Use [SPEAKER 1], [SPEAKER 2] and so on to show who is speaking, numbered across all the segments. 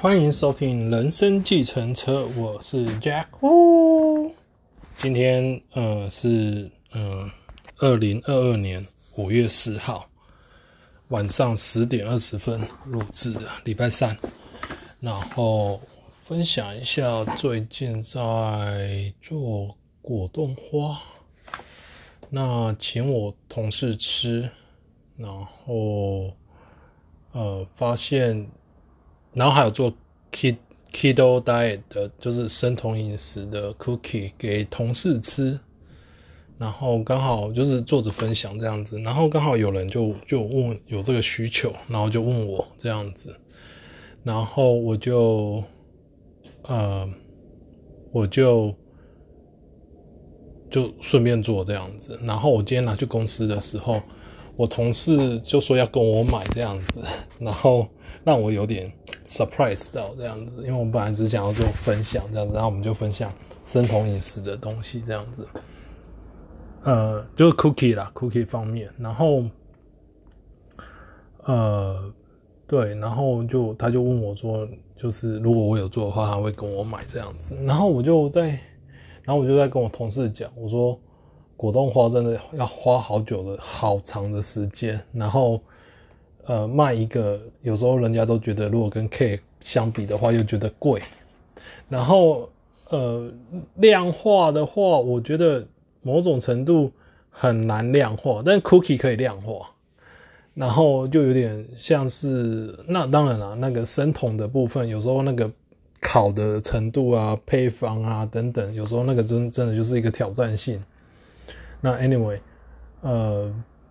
[SPEAKER 1] 欢迎收听《人生计程车》，我是 Jack。哦，今天呃是嗯二零二二年五月四号晚上十点二十分录制的礼拜三，然后分享一下最近在做果冻花，那请我同事吃，然后呃发现。然后还有做 keto diet 的，就是生酮饮食的 cookie 给同事吃，然后刚好就是做着分享这样子，然后刚好有人就就问有这个需求，然后就问我这样子，然后我就呃我就就顺便做这样子，然后我今天拿去公司的时候。我同事就说要跟我买这样子，然后让我有点 surprise 到这样子，因为我们本来只想要做分享这样子，然后我们就分享生酮饮食的东西这样子，呃，就是 cookie 啦，cookie 方面，然后，呃，对，然后就他就问我说，就是如果我有做的话，他会跟我买这样子，然后我就在，然后我就在跟我同事讲，我说。果冻花真的要花好久的好长的时间，然后，呃，卖一个有时候人家都觉得，如果跟 cake 相比的话，又觉得贵。然后，呃，量化的话，我觉得某种程度很难量化，但 cookie 可以量化。然后就有点像是，那当然了，那个生酮的部分，有时候那个烤的程度啊、配方啊等等，有时候那个真真的就是一个挑战性。那 anyway，呃，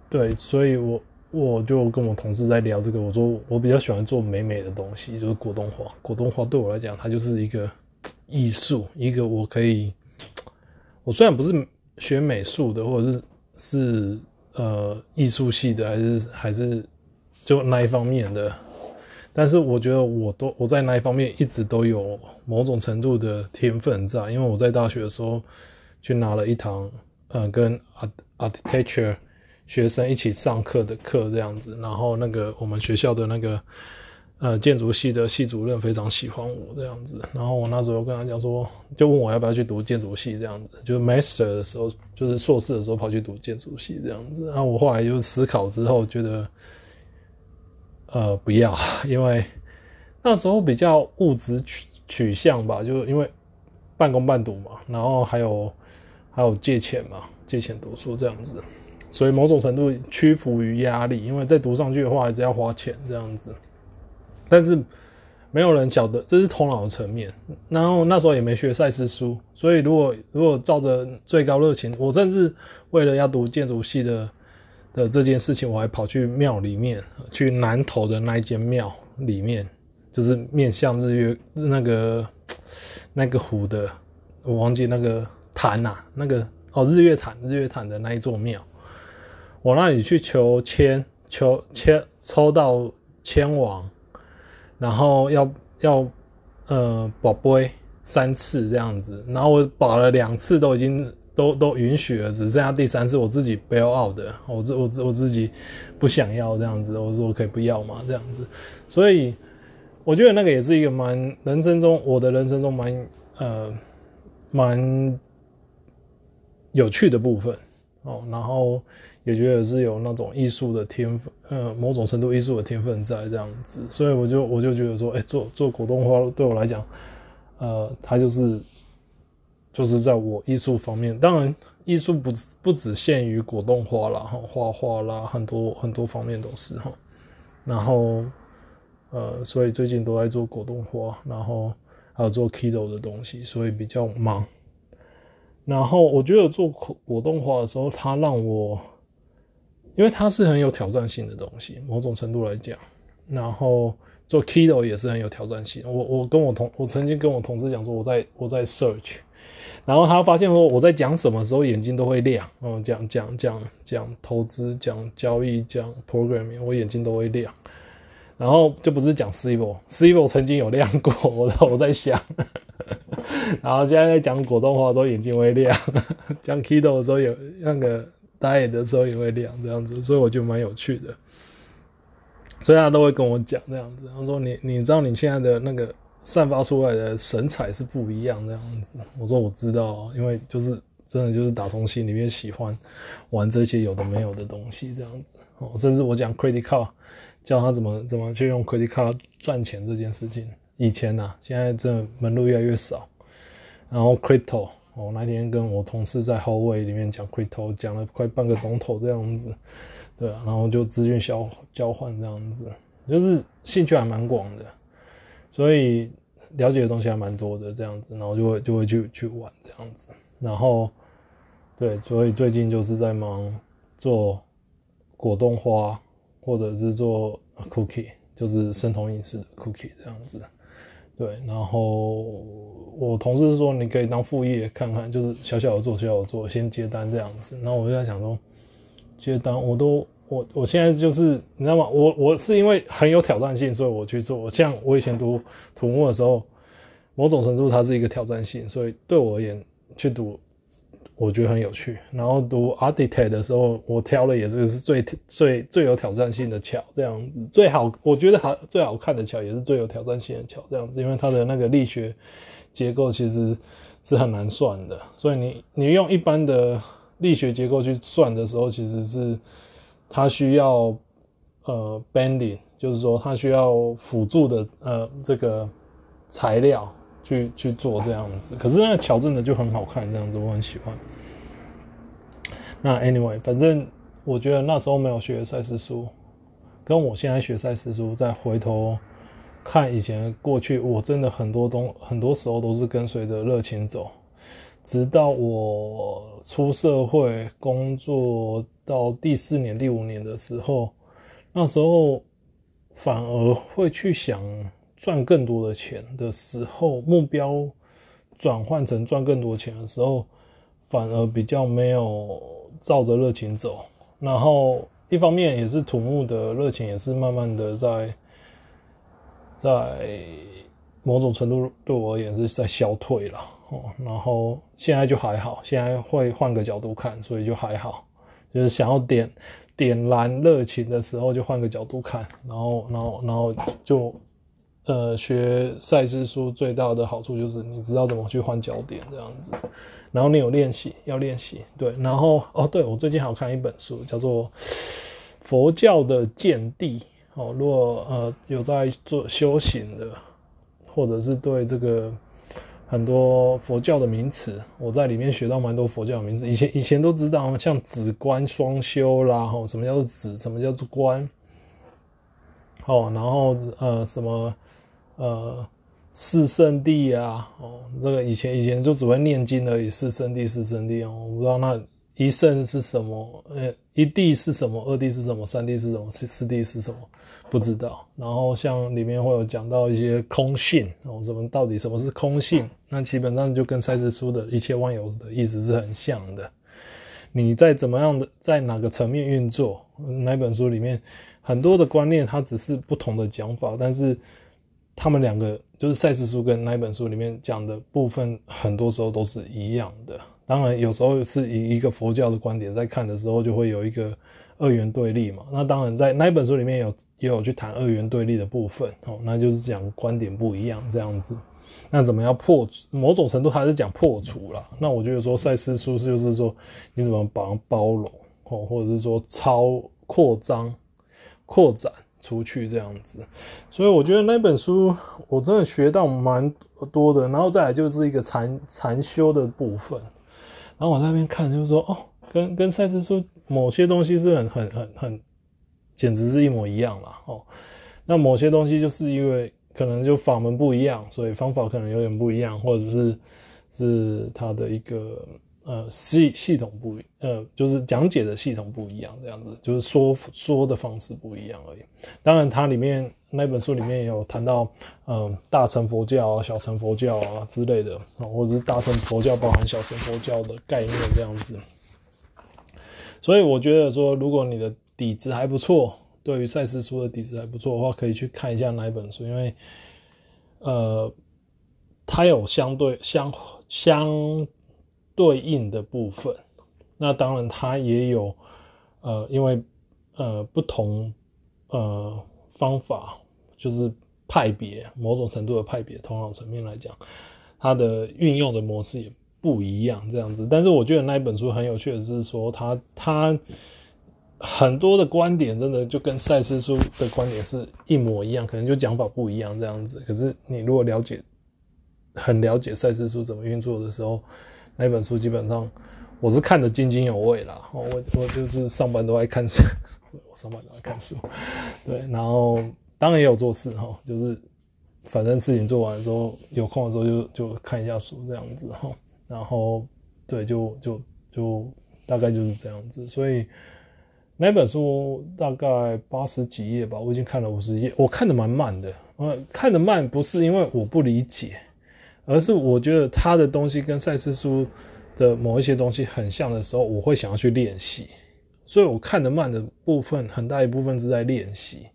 [SPEAKER 1] 对，所以我我就跟我同事在聊这个，我说我比较喜欢做美美的东西，就是果冻花。果冻花对我来讲，它就是一个艺术，一个我可以，我虽然不是学美术的，或者是是呃艺术系的，还是还是就那一方面的，但是我觉得我都我在那一方面一直都有某种程度的天分在，因为我在大学的时候去拿了一堂。呃，跟 art architecture 学生一起上课的课这样子，然后那个我们学校的那个呃建筑系的系主任非常喜欢我这样子，然后我那时候跟他讲说，就问我要不要去读建筑系这样子，就是 master 的时候，就是硕士的时候跑去读建筑系这样子，然后我后来就思考之后觉得，呃，不要，因为那时候比较物质取取向吧，就因为半工半读嘛，然后还有。还有借钱嘛，借钱读书这样子，所以某种程度屈服于压力，因为再读上去的话还是要花钱这样子。但是没有人晓得这是头脑的层面，然后那时候也没学赛斯书，所以如果如果照着最高热情，我甚至为了要读建筑系的的这件事情，我还跑去庙里面，去南投的那一间庙里面，就是面向日月那个那个湖的，我忘记那个。坛呐，那个哦，日月潭，日月潭的那一座庙，我那里去求签，求签抽到签王，然后要要呃宝贝三次这样子，然后我保了两次都已经都都允许了，只剩下第三次我自己 bail out 的，我自我自我自己不想要这样子，我说我可以不要嘛这样子，所以我觉得那个也是一个蛮人生中我的人生中蛮呃蛮。有趣的部分哦，然后也觉得是有那种艺术的天分，呃，某种程度艺术的天分在这样子，所以我就我就觉得说，哎，做做果冻花对我来讲，呃，它就是就是在我艺术方面，当然艺术不不只限于果冻花啦，画画啦，很多很多方面都是哈，然后呃，所以最近都在做果冻花，然后还有做 Keto 的东西，所以比较忙。然后我觉得做果果冻花的时候，它让我，因为它是很有挑战性的东西，某种程度来讲。然后做 keto 也是很有挑战性。我我跟我同我曾经跟我同事讲说，我在我在 search，然后他发现说我在讲什么时候眼睛都会亮。嗯，讲讲讲讲投资，讲交易，讲 programming，我眼睛都会亮。然后就不是讲 civil，civil 曾经有亮过，我我在想。然后现在在讲果冻花的时候眼睛会亮，讲 keto 的时候有那个 diet 的时候也会亮，这样子，所以我觉得蛮有趣的。所以他都会跟我讲这样子。他说你：“你知道你现在的那个散发出来的神采是不一样这样子。”我说：“我知道，因为就是真的就是打从心里面喜欢玩这些有的没有的东西这样子。”哦，甚至我讲 credit card，教他怎么怎么去用 credit card 赚钱这件事情。以前呐、啊，现在这门路越来越少。然后 crypto，我那天跟我同事在 hallway 里面讲 crypto，讲了快半个钟头这样子。对，然后就资讯交交换这样子，就是兴趣还蛮广的，所以了解的东西还蛮多的这样子，然后就会就会去去玩这样子。然后对，所以最近就是在忙做。果冻花，或者是做 cookie，就是生酮饮食 cookie 这样子，对。然后我同事说，你可以当副业看看，就是小小的做，小小的做，先接单这样子。然后我就在想说，接单我都我我现在就是你知道吗？我我是因为很有挑战性，所以我去做。像我以前读土木的时候，某种程度它是一个挑战性，所以对我而言去读。我觉得很有趣，然后读 arctic 的时候，我挑了也是是最最最有挑战性的桥，这样子最好，我觉得好最好看的桥也是最有挑战性的桥，这样子，因为它的那个力学结构其实是很难算的，所以你你用一般的力学结构去算的时候，其实是它需要呃 bending，就是说它需要辅助的呃这个材料。去去做这样子，可是那个桥真的就很好看，这样子我很喜欢。那 anyway，反正我觉得那时候没有学赛事书，跟我现在学赛事书，再回头看以前过去，我真的很多东很多时候都是跟随着热情走，直到我出社会工作到第四年、第五年的时候，那时候反而会去想。赚更多的钱的时候，目标转换成赚更多钱的时候，反而比较没有照着热情走。然后一方面也是土木的热情，也是慢慢的在在某种程度对我而言是在消退了哦。然后现在就还好，现在会换个角度看，所以就还好。就是想要点点燃热情的时候，就换个角度看，然后然后然后就。呃，学赛斯书最大的好处就是你知道怎么去换焦点这样子，然后你有练习，要练习，对，然后哦，对，我最近好看一本书，叫做《佛教的见地》哦，如果呃有在做修行的，或者是对这个很多佛教的名词，我在里面学到蛮多佛教名词，以前以前都知道，像止观双修啦，吼，什么叫做止，什么叫做观，哦，然后呃什么。呃，四圣地啊，哦，这个以前以前就只会念经而已，四圣地，四圣地哦，我不知道那一圣是什么，呃，一地是什么，二地是什么，三地是什么，四四地是什么，不知道。然后像里面会有讲到一些空性，哦，什么到底什么是空性？那基本上就跟赛斯书的一切万有的意思是很像的。你在怎么样的在哪个层面运作，哪本书里面很多的观念，它只是不同的讲法，但是。他们两个就是赛斯书跟那本书里面讲的部分，很多时候都是一样的。当然，有时候是以一个佛教的观点在看的时候，就会有一个二元对立嘛。那当然，在那本书里面有也有去谈二元对立的部分哦，那就是讲观点不一样这样子。那怎么样破？某种程度还是讲破除了。那我觉得说赛斯书就是说你怎么把它包容哦，或者是说超扩张、扩展。出去这样子，所以我觉得那本书我真的学到蛮多的，然后再来就是一个禅禅修的部分，然后我在那边看就是说哦，跟跟赛斯书某些东西是很很很很，简直是一模一样了。哦，那某些东西就是因为可能就法门不一样，所以方法可能有点不一样，或者是是它的一个。呃，系系统不，呃，就是讲解的系统不一样，这样子，就是说说的方式不一样而已。当然，它里面那本书里面也有谈到，嗯、大乘佛教啊、小乘佛教啊之类的，或者是大乘佛教包含小乘佛教的概念这样子。所以我觉得说，如果你的底子还不错，对于赛斯书的底子还不错的话，可以去看一下那一本书，因为，呃，它有相对相相。对应的部分，那当然它也有，呃，因为呃不同呃方法，就是派别某种程度的派别，头脑层面来讲，它的运用的模式也不一样，这样子。但是我觉得那一本书很有趣的是说，它它很多的观点真的就跟赛斯书的观点是一模一样，可能就讲法不一样这样子。可是你如果了解，很了解赛斯书怎么运作的时候，那本书基本上。我是看得津津有味啦，我我就是上班都爱看书，我上班都爱看书，对，然后当然也有做事哈，就是反正事情做完的时候，有空的时候就就看一下书这样子哈，然后对，就就就大概就是这样子，所以那本书大概八十几页吧，我已经看了五十页，我看得蛮慢的，呃，看得慢不是因为我不理解，而是我觉得他的东西跟赛斯书。的某一些东西很像的时候，我会想要去练习，所以我看得慢的部分很大一部分是在练习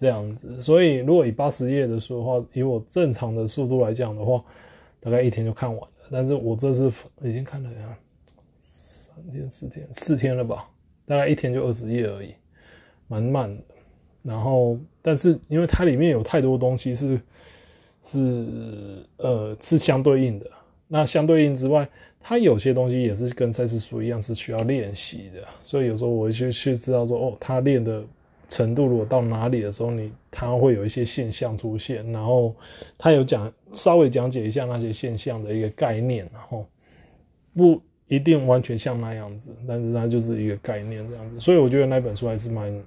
[SPEAKER 1] 这样子。所以如果以八十页的书的话，以我正常的速度来讲的话，大概一天就看完了。但是我这次已经看了呀，三天四天四天了吧，大概一天就二十页而已，蛮慢的。然后，但是因为它里面有太多东西是是呃是相对应的，那相对应之外。它有些东西也是跟赛事书一样，是需要练习的，所以有时候我就去去知道说，哦，他练的程度如果到哪里的时候，你他会有一些现象出现，然后他有讲稍微讲解一下那些现象的一个概念，然后不一定完全像那样子，但是它就是一个概念这样子，所以我觉得那本书还是蛮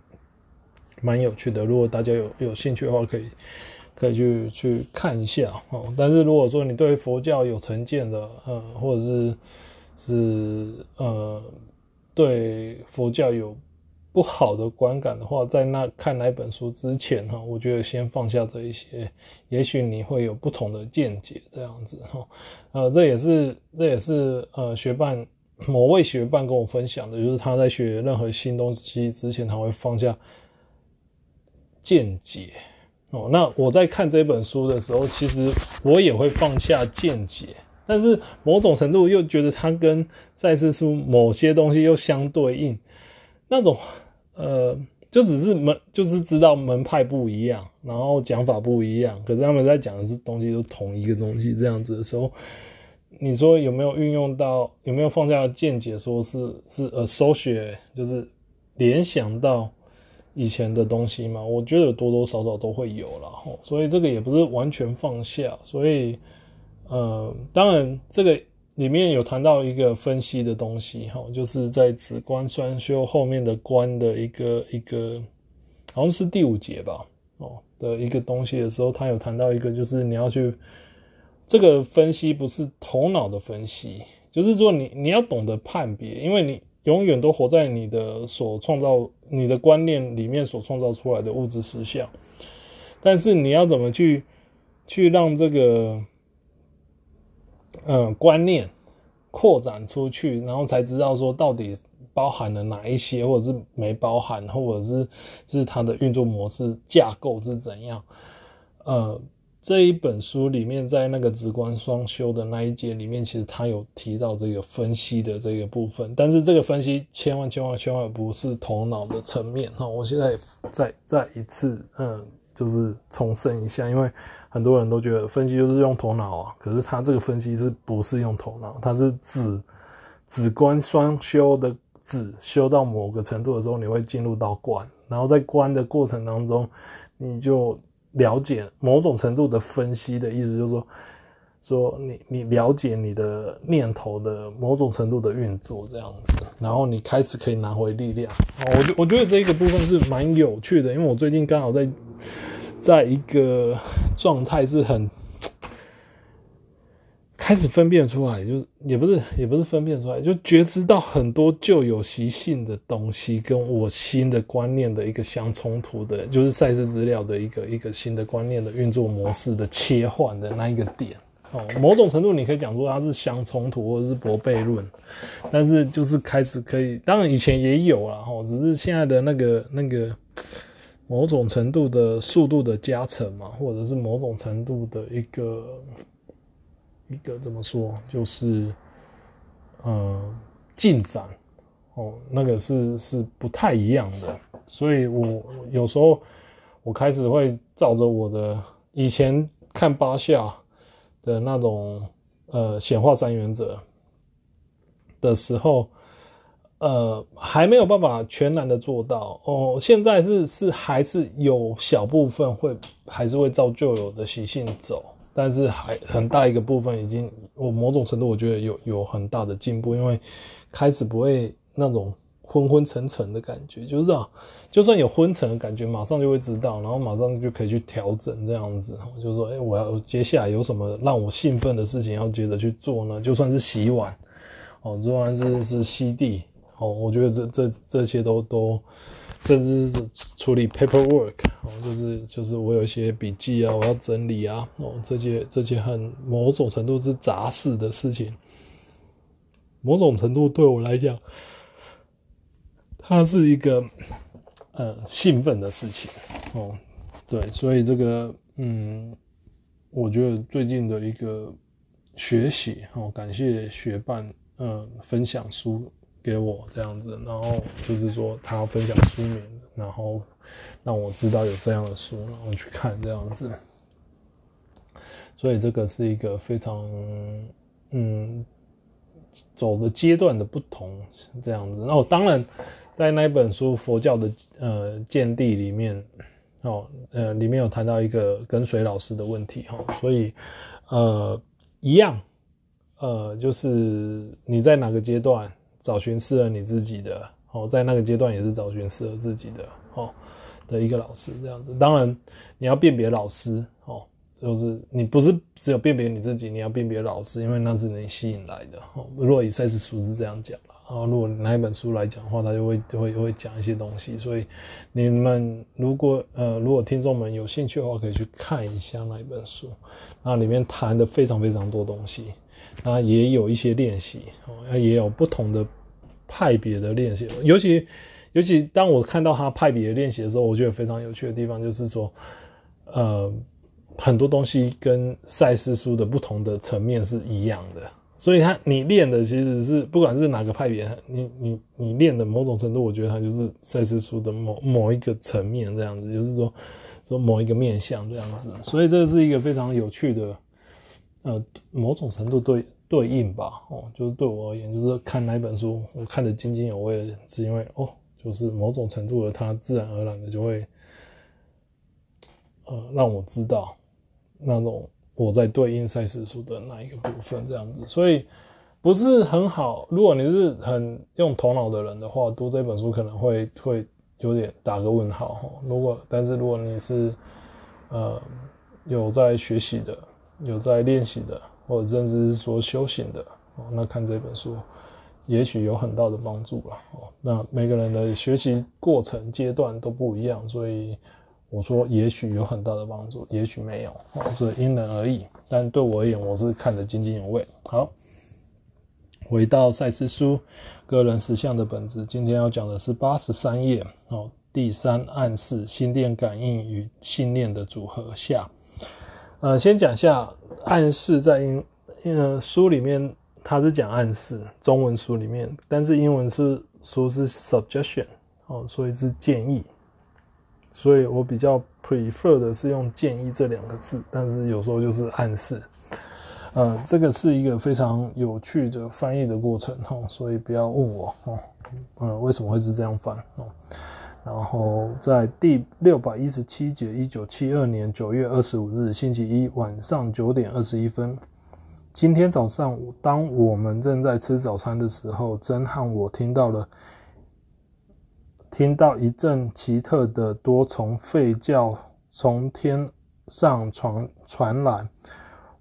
[SPEAKER 1] 蛮有趣的，如果大家有有兴趣的话，可以。可以去去看一下哦，但是如果说你对佛教有成见的，呃，或者是是呃对佛教有不好的观感的话，在那看那本书之前哈，我觉得先放下这一些，也许你会有不同的见解这样子哈，呃，这也是这也是呃学伴某位学伴跟我分享的，就是他在学任何新东西之前，他会放下见解。哦，那我在看这本书的时候，其实我也会放下见解，但是某种程度又觉得它跟赛斯书某些东西又相对应，那种呃，就只是门，就是知道门派不一样，然后讲法不一样，可是他们在讲的是东西都同一个东西，这样子的时候，你说有没有运用到，有没有放下见解，说是是呃，搜学就是联想到。以前的东西嘛，我觉得多多少少都会有啦，所以这个也不是完全放下，所以，呃，当然这个里面有谈到一个分析的东西，哈，就是在子观双修后面的观的一个一个，好像是第五节吧，哦的一个东西的时候，他有谈到一个，就是你要去这个分析不是头脑的分析，就是说你你要懂得判别，因为你。永远都活在你的所创造、你的观念里面所创造出来的物质实相，但是你要怎么去去让这个嗯观念扩展出去，然后才知道说到底包含了哪一些，或者是没包含，或者是是它的运作模式架构是怎样？呃。这一本书里面，在那个直观双修的那一节里面，其实他有提到这个分析的这个部分，但是这个分析千万千万千万不是头脑的层面哈。我现在再再一次，嗯，就是重申一下，因为很多人都觉得分析就是用头脑啊，可是他这个分析是不是用头脑？他是指止观双修的止修到某个程度的时候，你会进入到观，然后在观的过程当中，你就。了解某种程度的分析的意思，就是说，说你你了解你的念头的某种程度的运作这样子，然后你开始可以拿回力量。我觉我觉得这一个部分是蛮有趣的，因为我最近刚好在在一个状态是很。开始分辨出来，就也不是也不是分辨出来，就觉知到很多旧有习性的东西跟我新的观念的一个相冲突的，就是赛事资料的一个一个新的观念的运作模式的切换的那一个点。哦，某种程度你可以讲说它是相冲突或者是博悖论，但是就是开始可以，当然以前也有啦，哈，只是现在的那个那个某种程度的速度的加成嘛，或者是某种程度的一个。一个怎么说，就是，呃，进展哦，那个是是不太一样的，所以我有时候我开始会照着我的以前看八下的那种呃显化三原则的时候，呃，还没有办法全然的做到哦。现在是是还是有小部分会还是会照旧有的习性走，但是还很大一个部分已经我某种程度我觉得有有很大的进步，因为开始不会那种。昏昏沉沉的感觉，就是啊，就算有昏沉的感觉，马上就会知道，然后马上就可以去调整这样子。就是说，哎、我要接下来有什么让我兴奋的事情要接着去做呢？就算是洗碗，哦，就算是是吸地，哦，我觉得这这这些都都，甚至是处理 paperwork，哦，就是就是我有一些笔记啊，我要整理啊，哦，这些这些很某种程度是杂事的事情，某种程度对我来讲。它是一个呃兴奋的事情哦，对，所以这个嗯，我觉得最近的一个学习哦，感谢学伴嗯分享书给我这样子，然后就是说他分享书名，然后让我知道有这样的书，然后去看这样子，所以这个是一个非常嗯走的阶段的不同这样子，那我当然。在那本书《佛教的呃见地》里面，哦，呃，里面有谈到一个跟随老师的问题，哈，所以，呃，一样，呃，就是你在哪个阶段找寻适合你自己的，哦，在那个阶段也是找寻适合自己的，哦，的一个老师这样子。当然，你要辨别老师，哦，就是你不是只有辨别你自己，你要辨别老师，因为那是你吸引来的。哦，如果以赛斯书是这样讲的。啊，如果拿一本书来讲的话，他就会就会会讲一些东西，所以你们如果呃如果听众们有兴趣的话，可以去看一下那一本书，那里面谈的非常非常多东西，那也有一些练习，哦，也有不同的派别的练习，尤其尤其当我看到他派别的练习的时候，我觉得非常有趣的地方就是说，呃，很多东西跟赛斯书的不同的层面是一样的。所以他你练的其实是不管是哪个派别，你你你练的某种程度，我觉得它就是赛斯书的某某一个层面这样子，就是说说某一个面向这样子。所以这是一个非常有趣的，呃，某种程度对对应吧，哦，就是对我而言，就是看哪本书我看得津津有味，是因为哦，就是某种程度的它自然而然的就会，呃，让我知道那种。我在对应赛事书的那一个部分，这样子，所以不是很好。如果你是很用头脑的人的话，读这本书可能会会有点打个问号哈。如果但是如果你是呃有在学习的，有在练习的，或者甚至是说修行的哦，那看这本书也许有很大的帮助了哦。那每个人的学习过程阶段都不一样，所以。我说，也许有很大的帮助，也许没有，所以因人而异。但对我而言，我是看得津津有味。好，回到赛斯书，个人实相的本质。今天要讲的是八十三页哦，第三暗示：心电感应与信念的组合下。呃，先讲一下暗示，在英呃书里面，它是讲暗示，中文书里面，但是英文是书是 suggestion 哦，所以是建议。所以我比较 prefer 的是用建议这两个字，但是有时候就是暗示。呃，这个是一个非常有趣的翻译的过程哈，所以不要问我哦，呃，为什么会是这样翻哦？然后在第六百一十七节，一九七二年九月二十五日星期一晚上九点二十一分，今天早上当我们正在吃早餐的时候，珍和我听到了。听到一阵奇特的多重吠叫从天上传传来，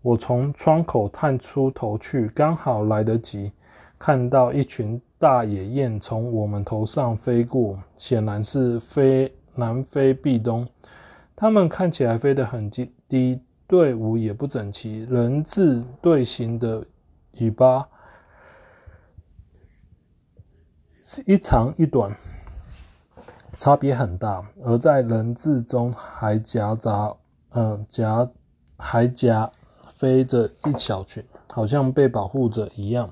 [SPEAKER 1] 我从窗口探出头去，刚好来得及看到一群大野雁从我们头上飞过，显然是飞南飞避东。它们看起来飞得很低，队伍也不整齐，人字队形的尾巴一长一短。差别很大，而在人字中还夹杂，嗯，夹还夹飞着一小群，好像被保护着一样。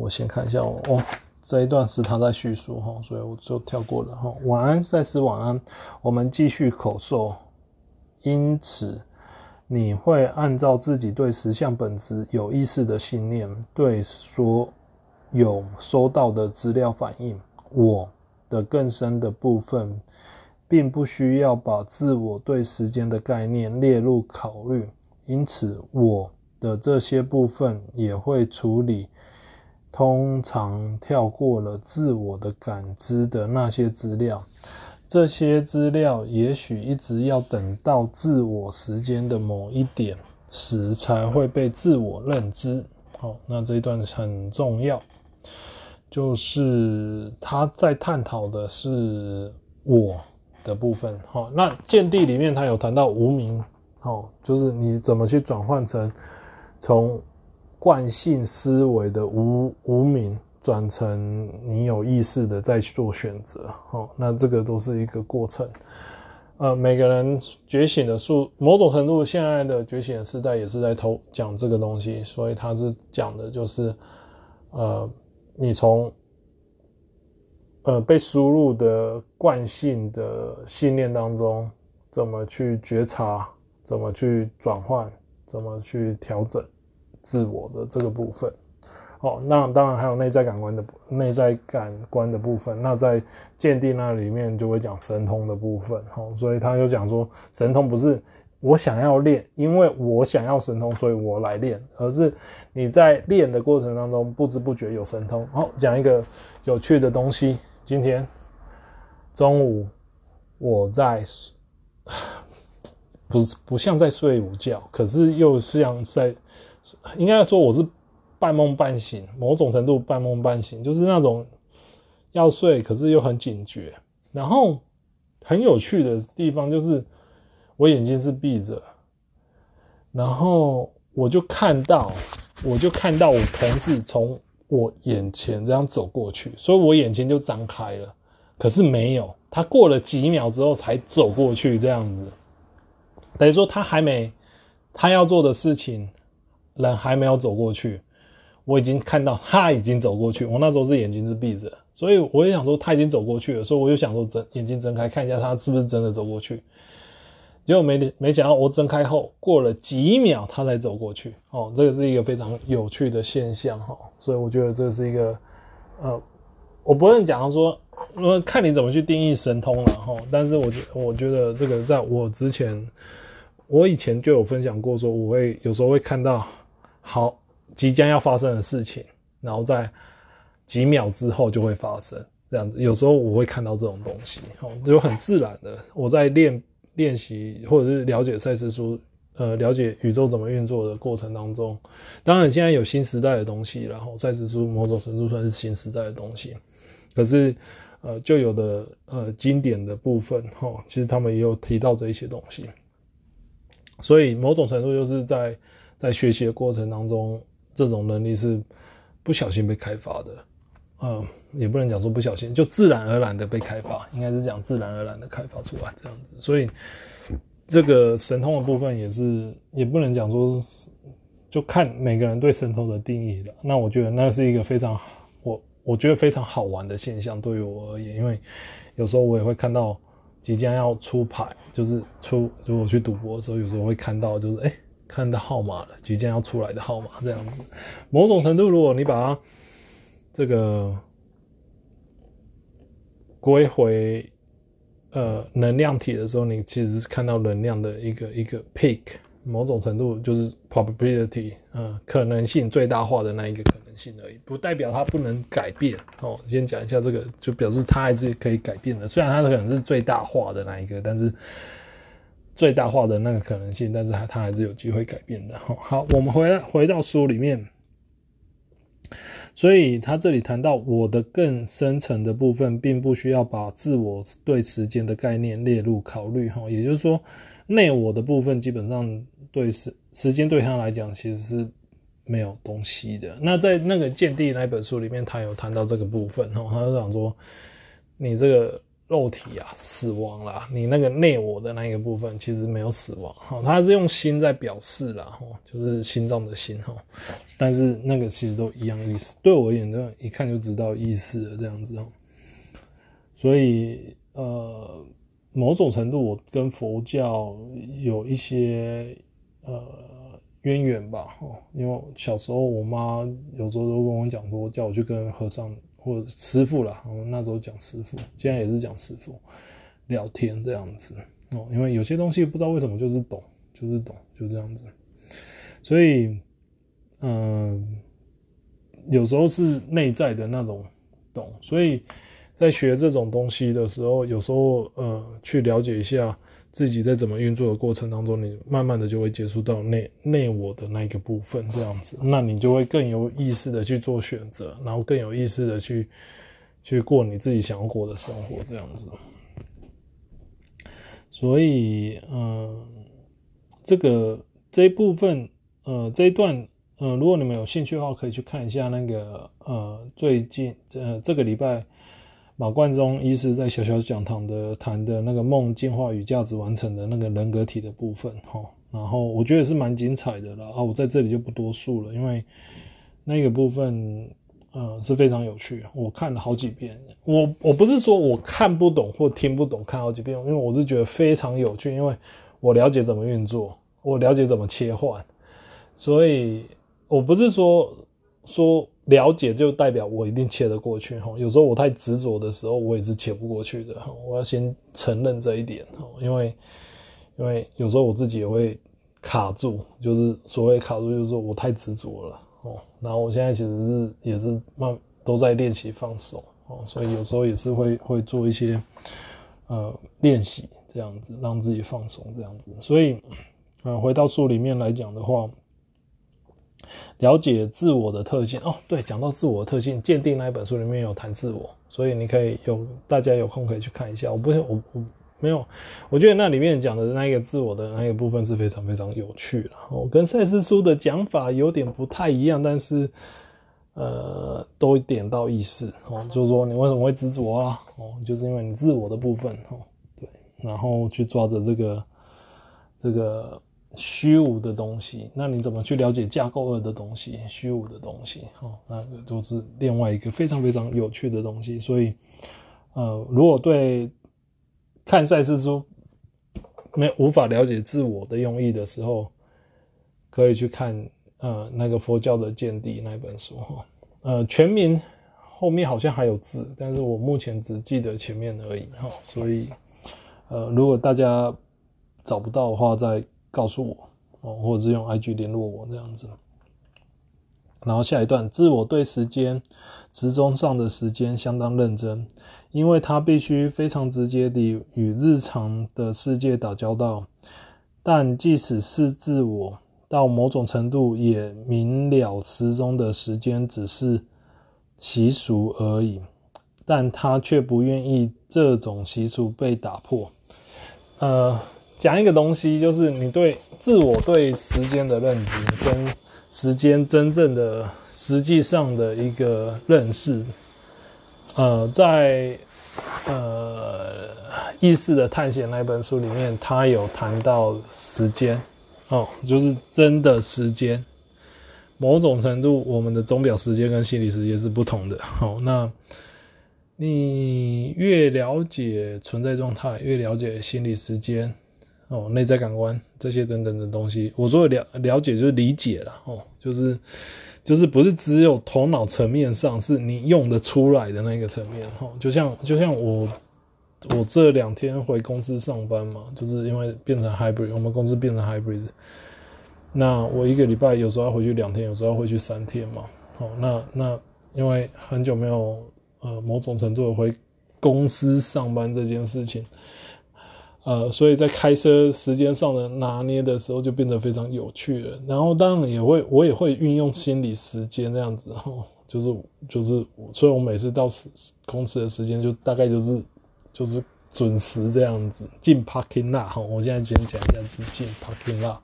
[SPEAKER 1] 我先看一下哦，这一段是他在叙述哈，所以我就跳过了哈。晚安，赛斯晚安。我们继续口授。因此，你会按照自己对实相本质有意识的信念，对所有收到的资料反应。我的更深的部分，并不需要把自我对时间的概念列入考虑，因此我的这些部分也会处理。通常跳过了自我的感知的那些资料，这些资料也许一直要等到自我时间的某一点时才会被自我认知。好，那这一段很重要，就是他在探讨的是我的部分。好，那见地里面他有谈到无名，好，就是你怎么去转换成从。惯性思维的无无明转成你有意识的在做选择，哦，那这个都是一个过程。呃，每个人觉醒的速，某种程度，现在的觉醒时代也是在偷讲这个东西，所以他是讲的就是，呃，你从呃被输入的惯性的信念当中，怎么去觉察，怎么去转换，怎么去调整。自我的这个部分，哦，那当然还有内在感官的内在感官的部分。那在见地那里面就会讲神通的部分，哦，所以他就讲说，神通不是我想要练，因为我想要神通，所以我来练，而是你在练的过程当中不知不觉有神通。好，讲一个有趣的东西，今天中午我在，不是不像在睡午觉，可是又像在。应该说我是半梦半醒，某种程度半梦半醒，就是那种要睡，可是又很警觉。然后很有趣的地方就是，我眼睛是闭着，然后我就看到，我就看到我同事从我眼前这样走过去，所以我眼睛就张开了，可是没有，他过了几秒之后才走过去，这样子，等于说他还没他要做的事情。人还没有走过去，我已经看到他已经走过去。我那时候是眼睛是闭着，所以我也想说他已经走过去了，所以我就想说睁眼睛睁开看一下他是不是真的走过去。结果没没想到我睁开后过了几秒他才走过去。哦，这个是一个非常有趣的现象哈，所以我觉得这是一个呃，我不能讲说，呃，看你怎么去定义神通了哈。但是我觉我觉得这个在我之前，我以前就有分享过，说我会有时候会看到。好，即将要发生的事情，然后在几秒之后就会发生，这样子。有时候我会看到这种东西，哦，就很自然的。我在练练习或者是了解赛斯书，呃，了解宇宙怎么运作的过程当中，当然现在有新时代的东西，然后赛斯书某种程度算是新时代的东西。可是，呃，就有的呃经典的部分，哈，其实他们也有提到这一些东西。所以某种程度就是在。在学习的过程当中，这种能力是不小心被开发的，嗯，也不能讲说不小心，就自然而然的被开发，应该是讲自然而然的开发出来这样子。所以这个神通的部分也是，也不能讲说，就看每个人对神通的定义了。那我觉得那是一个非常，我我觉得非常好玩的现象，对于我而言，因为有时候我也会看到即将要出牌，就是出如果去赌博的时候，有时候会看到就是哎。看到号码了，即将要出来的号码这样子，某种程度，如果你把它这个归回呃能量体的时候，你其实是看到能量的一个一个 peak，某种程度就是 probability，呃，可能性最大化的那一个可能性而已，不代表它不能改变哦。先讲一下这个，就表示它还是可以改变的，虽然它可能是最大化的那一个，但是。最大化的那个可能性，但是他他还是有机会改变的。好，我们回来回到书里面，所以他这里谈到我的更深层的部分，并不需要把自我对时间的概念列入考虑。哈，也就是说，内我的部分基本上对时时间对他来讲其实是没有东西的。那在那个见地那本书里面，他有谈到这个部分。哈，他就讲说，你这个。肉体啊死亡啦，你那个内我的那一个部分其实没有死亡哈，它是用心在表示啦，哈，就是心脏的心哈，但是那个其实都一样意思，对我而言，这一看就知道意思了这样子哈，所以呃，某种程度我跟佛教有一些呃渊源吧，因为小时候我妈有时候都跟我讲说，叫我去跟和尚。或师傅啦，我们那时候讲师傅，现在也是讲师傅，聊天这样子哦。因为有些东西不知道为什么就是懂，就是懂，就这样子。所以，嗯，有时候是内在的那种懂。所以在学这种东西的时候，有时候呃，去了解一下。自己在怎么运作的过程当中，你慢慢的就会接触到内内我的那一个部分，这样子，那你就会更有意识的去做选择，然后更有意识的去去过你自己想要过的生活，这样子。所以，嗯，这个这一部分，呃，这一段，呃，如果你们有兴趣的话，可以去看一下那个，呃，最近，呃，这个礼拜。马贯中医师在小小讲堂的谈的那个梦进化与价值完成的那个人格体的部分，哈，然后我觉得是蛮精彩的了啊，我在这里就不多述了，因为那个部分，呃，是非常有趣，我看了好几遍，我我不是说我看不懂或听不懂，看好几遍，因为我是觉得非常有趣，因为我了解怎么运作，我了解怎么切换，所以我不是说说。了解就代表我一定切得过去哈，有时候我太执着的时候，我也是切不过去的。我要先承认这一点哈，因为因为有时候我自己也会卡住，就是所谓卡住，就是说我太执着了哦。然后我现在其实是也是慢都在练习放手哦，所以有时候也是会会做一些呃练习这样子，让自己放松这样子。所以呃，回到书里面来讲的话。了解自我的特性哦，对，讲到自我的特性，鉴定那一本书里面有谈自我，所以你可以有大家有空可以去看一下。我不我我没有，我觉得那里面讲的那一个自我的那个部分是非常非常有趣的。我跟赛斯书的讲法有点不太一样，但是呃，都点到意思哦，就是说你为什么会执着啊？哦，就是因为你自我的部分哦，对，然后去抓着这个这个。虚无的东西，那你怎么去了解架构二的东西？虚无的东西，哦，那个都是另外一个非常非常有趣的东西。所以，呃，如果对看赛斯书没无法了解自我的用意的时候，可以去看呃那个佛教的见地那本书哈。呃，全名后面好像还有字，但是我目前只记得前面而已哈。所以，呃，如果大家找不到的话，再。告诉我哦，或者是用 IG 联络我这样子。然后下一段，自我对时间时钟上的时间相当认真，因为他必须非常直接地与日常的世界打交道。但即使是自我，到某种程度也明了时钟的时间只是习俗而已，但他却不愿意这种习俗被打破。呃。讲一个东西，就是你对自我对时间的认知，跟时间真正的实际上的一个认识。呃，在呃意识的探险那本书里面，他有谈到时间哦，就是真的时间。某种程度，我们的钟表时间跟心理时间是不同的。好，那你越了解存在状态，越了解心理时间。哦，内在感官这些等等的东西，我说了了解就是理解了哦，就是就是不是只有头脑层面上，是你用得出来的那个层面哦。就像就像我我这两天回公司上班嘛，就是因为变成 hybrid，我们公司变成 hybrid。那我一个礼拜有时候要回去两天，有时候要回去三天嘛。哦，那那因为很久没有呃某种程度的回公司上班这件事情。呃，所以在开车时间上的拿捏的时候，就变得非常有趣了。然后当然也会，我也会运用心理时间这样子，吼，就是就是，所以我每次到时公司的时间就大概就是就是准时这样子进 parking lot 哈。我现在先讲一下，进 parking lot，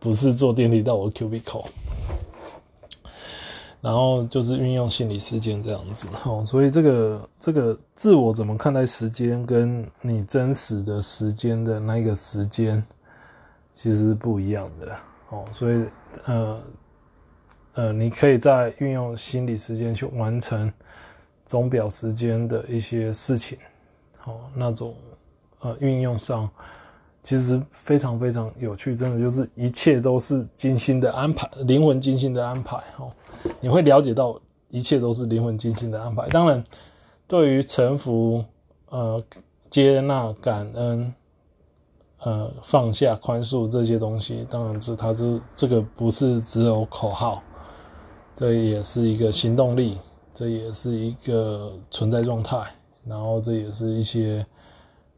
[SPEAKER 1] 不是坐电梯到我 cubicle。然后就是运用心理时间这样子 哦，所以这个这个自我怎么看待时间，跟你真实的时间的那个时间，其实是不一样的哦，所以呃呃，你可以在运用心理时间去完成钟表时间的一些事情，哦，那种呃运用上。其实非常非常有趣，真的就是一切都是精心的安排，灵魂精心的安排哦。你会了解到一切都是灵魂精心的安排。当然，对于臣服、呃接纳、感恩、呃放下、宽恕这些东西，当然是它是这个不是只有口号，这也是一个行动力，这也是一个存在状态，然后这也是一些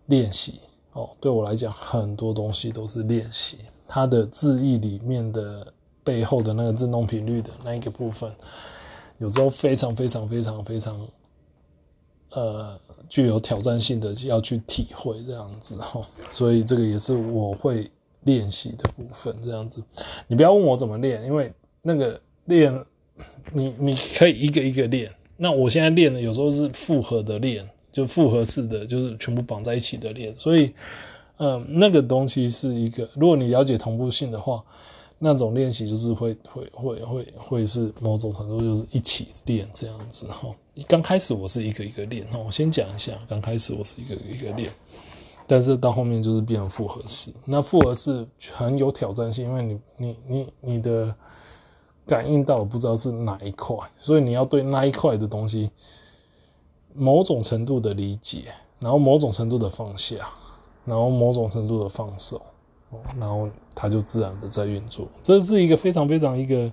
[SPEAKER 1] 练习。哦，对我来讲，很多东西都是练习。它的字义里面的背后的那个振动频率的那一个部分，有时候非常非常非常非常，呃，具有挑战性的要去体会这样子哈。所以这个也是我会练习的部分。这样子，你不要问我怎么练，因为那个练，你你可以一个一个练。那我现在练的有时候是复合的练。就复合式的，就是全部绑在一起的练，所以，嗯，那个东西是一个，如果你了解同步性的话，那种练习就是会会会会会是某种程度就是一起练这样子哈。刚开始我是一个一个练，我先讲一下，刚开始我是一个一个练，但是到后面就是变成复合式。那复合式很有挑战性，因为你你你你的感应到不知道是哪一块，所以你要对那一块的东西。某种程度的理解，然后某种程度的放下，然后某种程度的放手，然后它就自然的在运作。这是一个非常非常一个，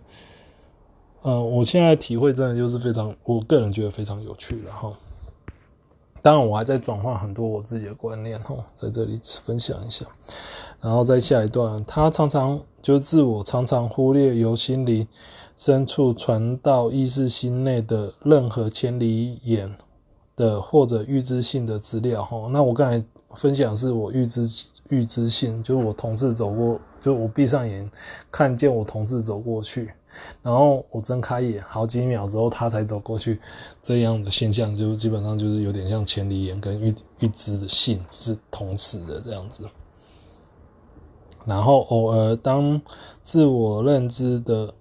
[SPEAKER 1] 呃，我现在体会真的就是非常，我个人觉得非常有趣了哈。当然，我还在转换很多我自己的观念哦，在这里分享一下。然后在下一段，他常常就自我常常忽略由心灵深处传到意识心内的任何千里眼。的或者预知性的资料哈，那我刚才分享是我预知预知性，就是我同事走过，就我闭上眼看见我同事走过去，然后我睁开眼好几秒之后他才走过去，这样的现象就基本上就是有点像千里眼跟预预知的性是同时的这样子。然后偶尔当自我认知的，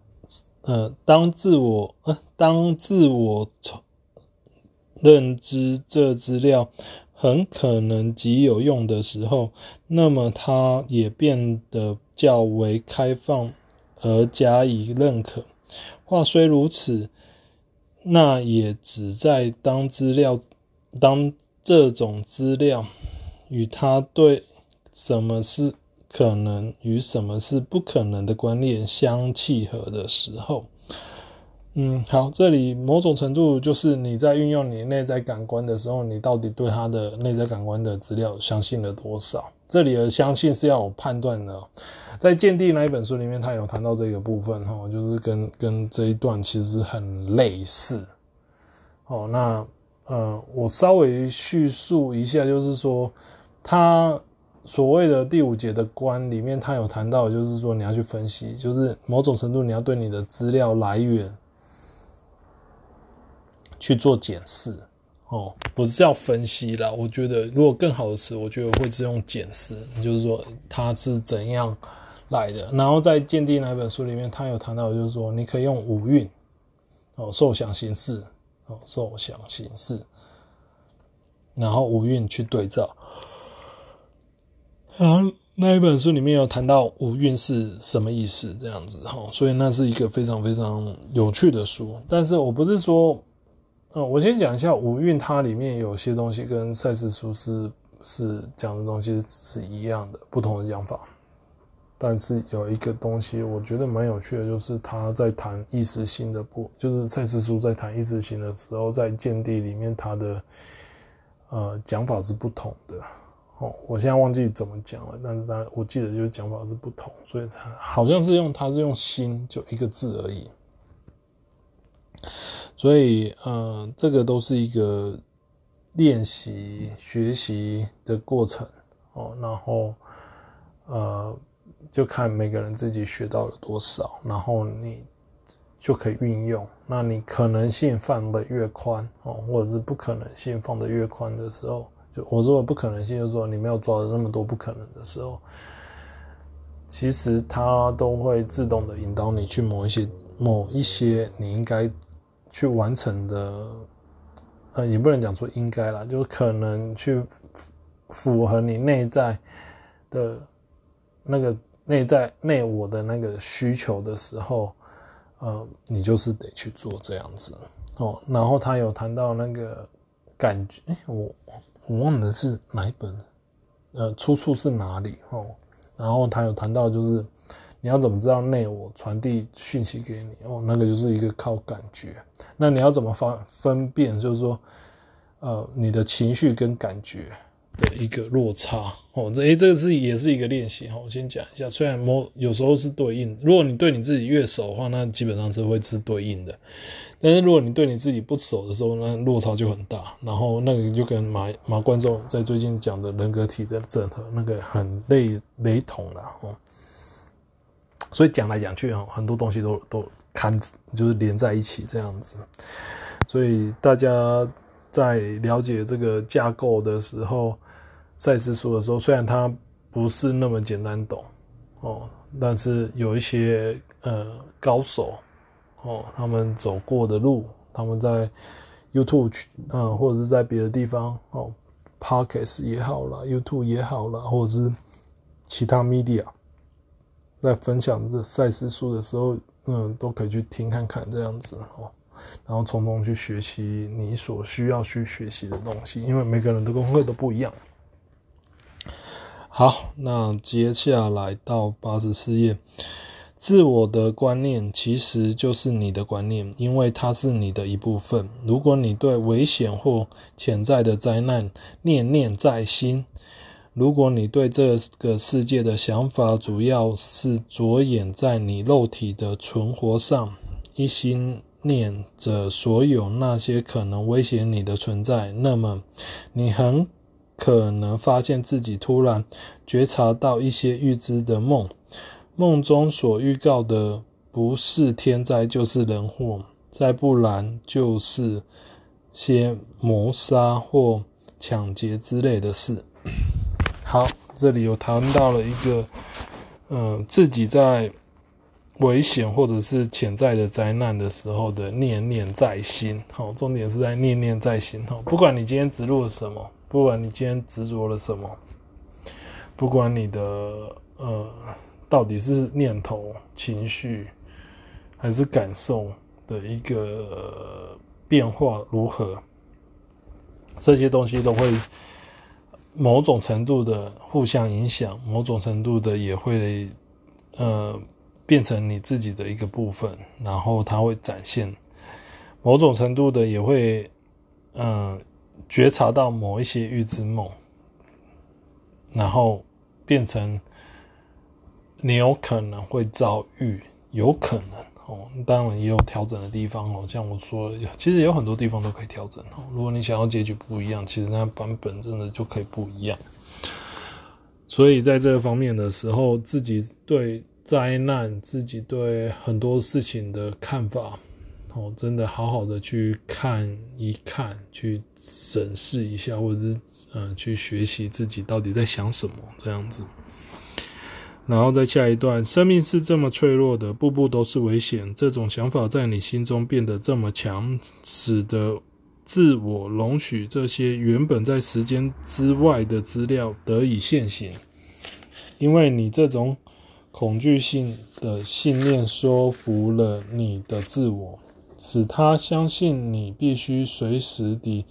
[SPEAKER 1] 呃，当自我呃，当自我从。认知这资料很可能极有用的时候，那么它也变得较为开放而加以认可。话虽如此，那也只在当资料、当这种资料与他对什么是可能与什么是不可能的观念相契合的时候。嗯，好，这里某种程度就是你在运用你内在感官的时候，你到底对他的内在感官的资料相信了多少？这里的相信是要有判断的。在《鉴定》那一本书里面，他有谈到这个部分哈，就是跟跟这一段其实很类似。哦，那呃，我稍微叙述一下，就是说他所谓的第五节的观里面，他有谈到，就是说你要去分析，就是某种程度你要对你的资料来源。去做检视，哦，不是叫分析啦。我觉得如果更好的词，我觉得会是用检视，就是说它是怎样来的。然后在《鉴定》那本书里面，他有谈到，就是说你可以用五蕴，哦，受想行识，哦，受想行识，然后五蕴去对照。啊，那一本书里面有谈到五蕴是什么意思，这样子哈，所以那是一个非常非常有趣的书。但是我不是说。嗯，我先讲一下五蕴，它里面有些东西跟赛斯书是是讲的东西是一样的，不同的讲法。但是有一个东西我觉得蛮有趣的，就是他在谈意识心的不，就是赛斯书在谈意识心的时候，在见地里面他的呃讲法是不同的。哦，我现在忘记怎么讲了，但是他我记得就是讲法是不同，所以他好像是用他是用心就一个字而已。所以，呃，这个都是一个练习、学习的过程哦。然后，呃，就看每个人自己学到了多少，然后你就可以运用。那你可能性放得越宽哦，或者是不可能性放得越宽的时候，就我说的不可能性，就是说你没有抓的那么多不可能的时候，其实它都会自动的引导你去某一些某一些你应该去完成的，呃，也不能讲说应该啦，就是可能去符合你内在的那个内在内我的那个需求的时候。呃，你就是得去做这样子哦。然后他有谈到那个感觉，哎，我我忘了是哪一本，呃，出处是哪里哦。然后他有谈到，就是你要怎么知道内我传递讯息给你哦，那个就是一个靠感觉。那你要怎么分分辨，就是说，呃，你的情绪跟感觉。的一个落差哦，这诶，这个是也是一个练习哈。我先讲一下，虽然某有时候是对应，如果你对你自己越熟的话，那基本上是会是对应的。但是如果你对你自己不熟的时候，那落差就很大。然后那个就跟马马观众在最近讲的人格体的整合那个很类雷同了哦。所以讲来讲去哈，很多东西都都看就是连在一起这样子。所以大家在了解这个架构的时候。赛斯书的时候，虽然它不是那么简单懂哦，但是有一些呃高手哦，他们走过的路，他们在 YouTube 呃或者是在别的地方哦，Podcast 也好啦，YouTube 也好啦，或者是其他 media 在分享这赛斯书的时候，嗯，都可以去听看看这样子哦，然后从中去学习你所需要去学习的东西，因为每个人的功课都不一样。好，那接下来到八十四页，自我的观念其实就是你的观念，因为它是你的一部分。如果你对危险或潜在的灾难念念在心，如果你对这个世界的想法主要是着眼在你肉体的存活上，一心念着所有那些可能威胁你的存在，那么你很。可能发现自己突然觉察到一些预知的梦，梦中所预告的不是天灾就是人祸，再不然就是些谋杀或抢劫之类的事。好，这里有谈到了一个，嗯、自己在危险或者是潜在的灾难的时候的念念在心。好，重点是在念念在心。好，不管你今天植入了什么。不管你今天执着了什么，不管你的呃到底是念头、情绪还是感受的一个变化如何，这些东西都会某种程度的互相影响，某种程度的也会呃变成你自己的一个部分，然后它会展现某种程度的也会嗯。觉察到某一些预知梦，然后变成你有可能会遭遇，有可能哦，当然也有调整的地方哦。像我说，其实有很多地方都可以调整哦。如果你想要结局不一样，其实那版本真的就可以不一样。所以在这个方面的时候，自己对灾难，自己对很多事情的看法。哦，真的好好的去看一看，去审视一下，或者是嗯、呃，去学习自己到底在想什么这样子。然后在下一段，生命是这么脆弱的，步步都是危险。这种想法在你心中变得这么强，使得自我容许这些原本在时间之外的资料得以现形，因为你这种恐惧性的信念说服了你的自我。使他相信你必须随时地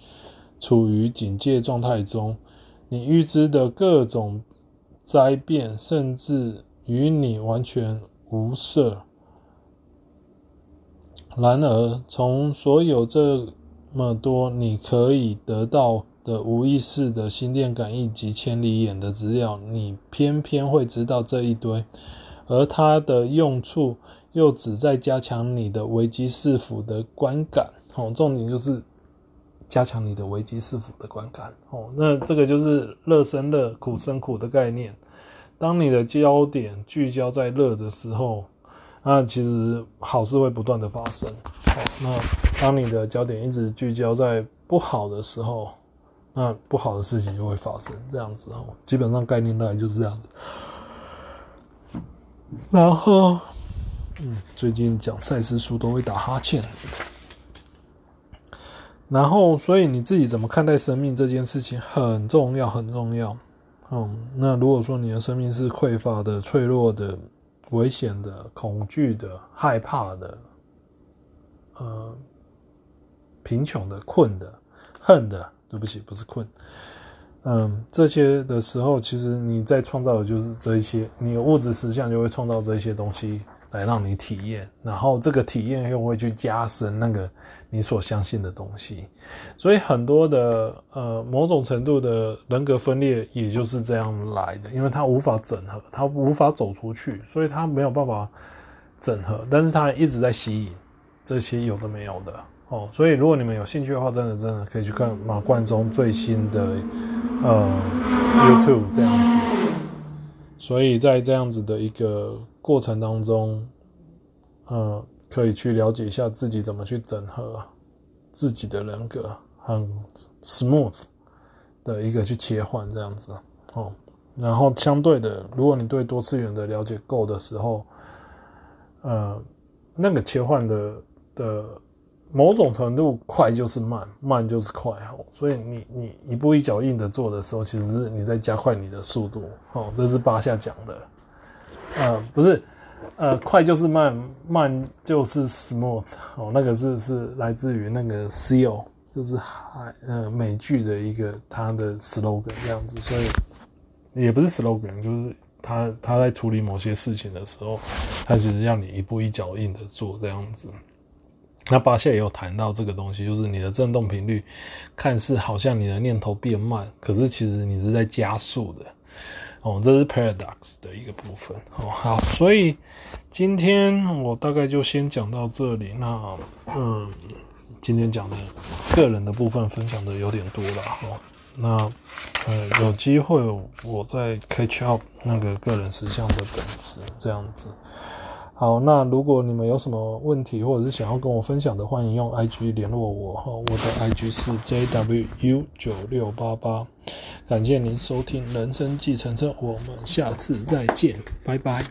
[SPEAKER 1] 处于警戒状态中，你预知的各种灾变，甚至与你完全无涉。然而，从所有这么多你可以得到的无意识的心电感应及千里眼的资料，你偏偏会知道这一堆，而它的用处。又只在加强你的危机四伏的观感，哦，重点就是加强你的危机四伏的观感，哦，那这个就是乐生乐，苦生苦的概念。当你的焦点聚焦在乐的时候，那其实好事会不断的发生。那当你的焦点一直聚焦在不好的时候，那不好的事情就会发生。这样子哦，基本上概念大概就是这样子。然后，嗯，最近讲赛斯书都会打哈欠。然后，所以你自己怎么看待生命这件事情很重要，很重要。嗯，那如果说你的生命是匮乏的、脆弱的、危险的、恐惧的、害怕的，呃，贫穷的、困的、恨的，对不起，不是困。嗯，这些的时候，其实你在创造的就是这一些，你的物质实相就会创造这些东西。来让你体验，然后这个体验又会去加深那个你所相信的东西，所以很多的呃某种程度的人格分裂也就是这样来的，因为他无法整合，他无法走出去，所以他没有办法整合，但是他一直在吸引这些有的没有的哦，所以如果你们有兴趣的话，真的真的可以去看马贯中最新的呃 YouTube 这样子，所以在这样子的一个。过程当中，呃，可以去了解一下自己怎么去整合自己的人格，很 smooth 的一个去切换这样子哦。然后相对的，如果你对多次元的了解够的时候，呃，那个切换的的某种程度快就是慢，慢就是快哦。所以你你一步一脚印的做的时候，其实是你在加快你的速度哦。这是巴夏讲的。呃，不是，呃，快就是慢，慢就是 smooth 哦，那个是是来自于那个 SEAL，就是海呃美剧的一个他的 slogan 这样子，所以也不是 slogan，就是他他在处理某些事情的时候，他只是让你一步一脚印的做这样子。那巴夏也有谈到这个东西，就是你的振动频率看似好像你的念头变慢，可是其实你是在加速的。哦，这是 paradox 的一个部分。哦，好，所以今天我大概就先讲到这里。那，嗯，今天讲的个人的部分分享的有点多了。哦，那，呃，有机会我再 catch up 那个个人实相的本质，这样子。好，那如果你们有什么问题，或者是想要跟我分享的，欢迎用 IG 联络我哈，我的 IG 是 JWU 九六八八。感谢您收听《人生计程车》，我们下次再见，拜拜。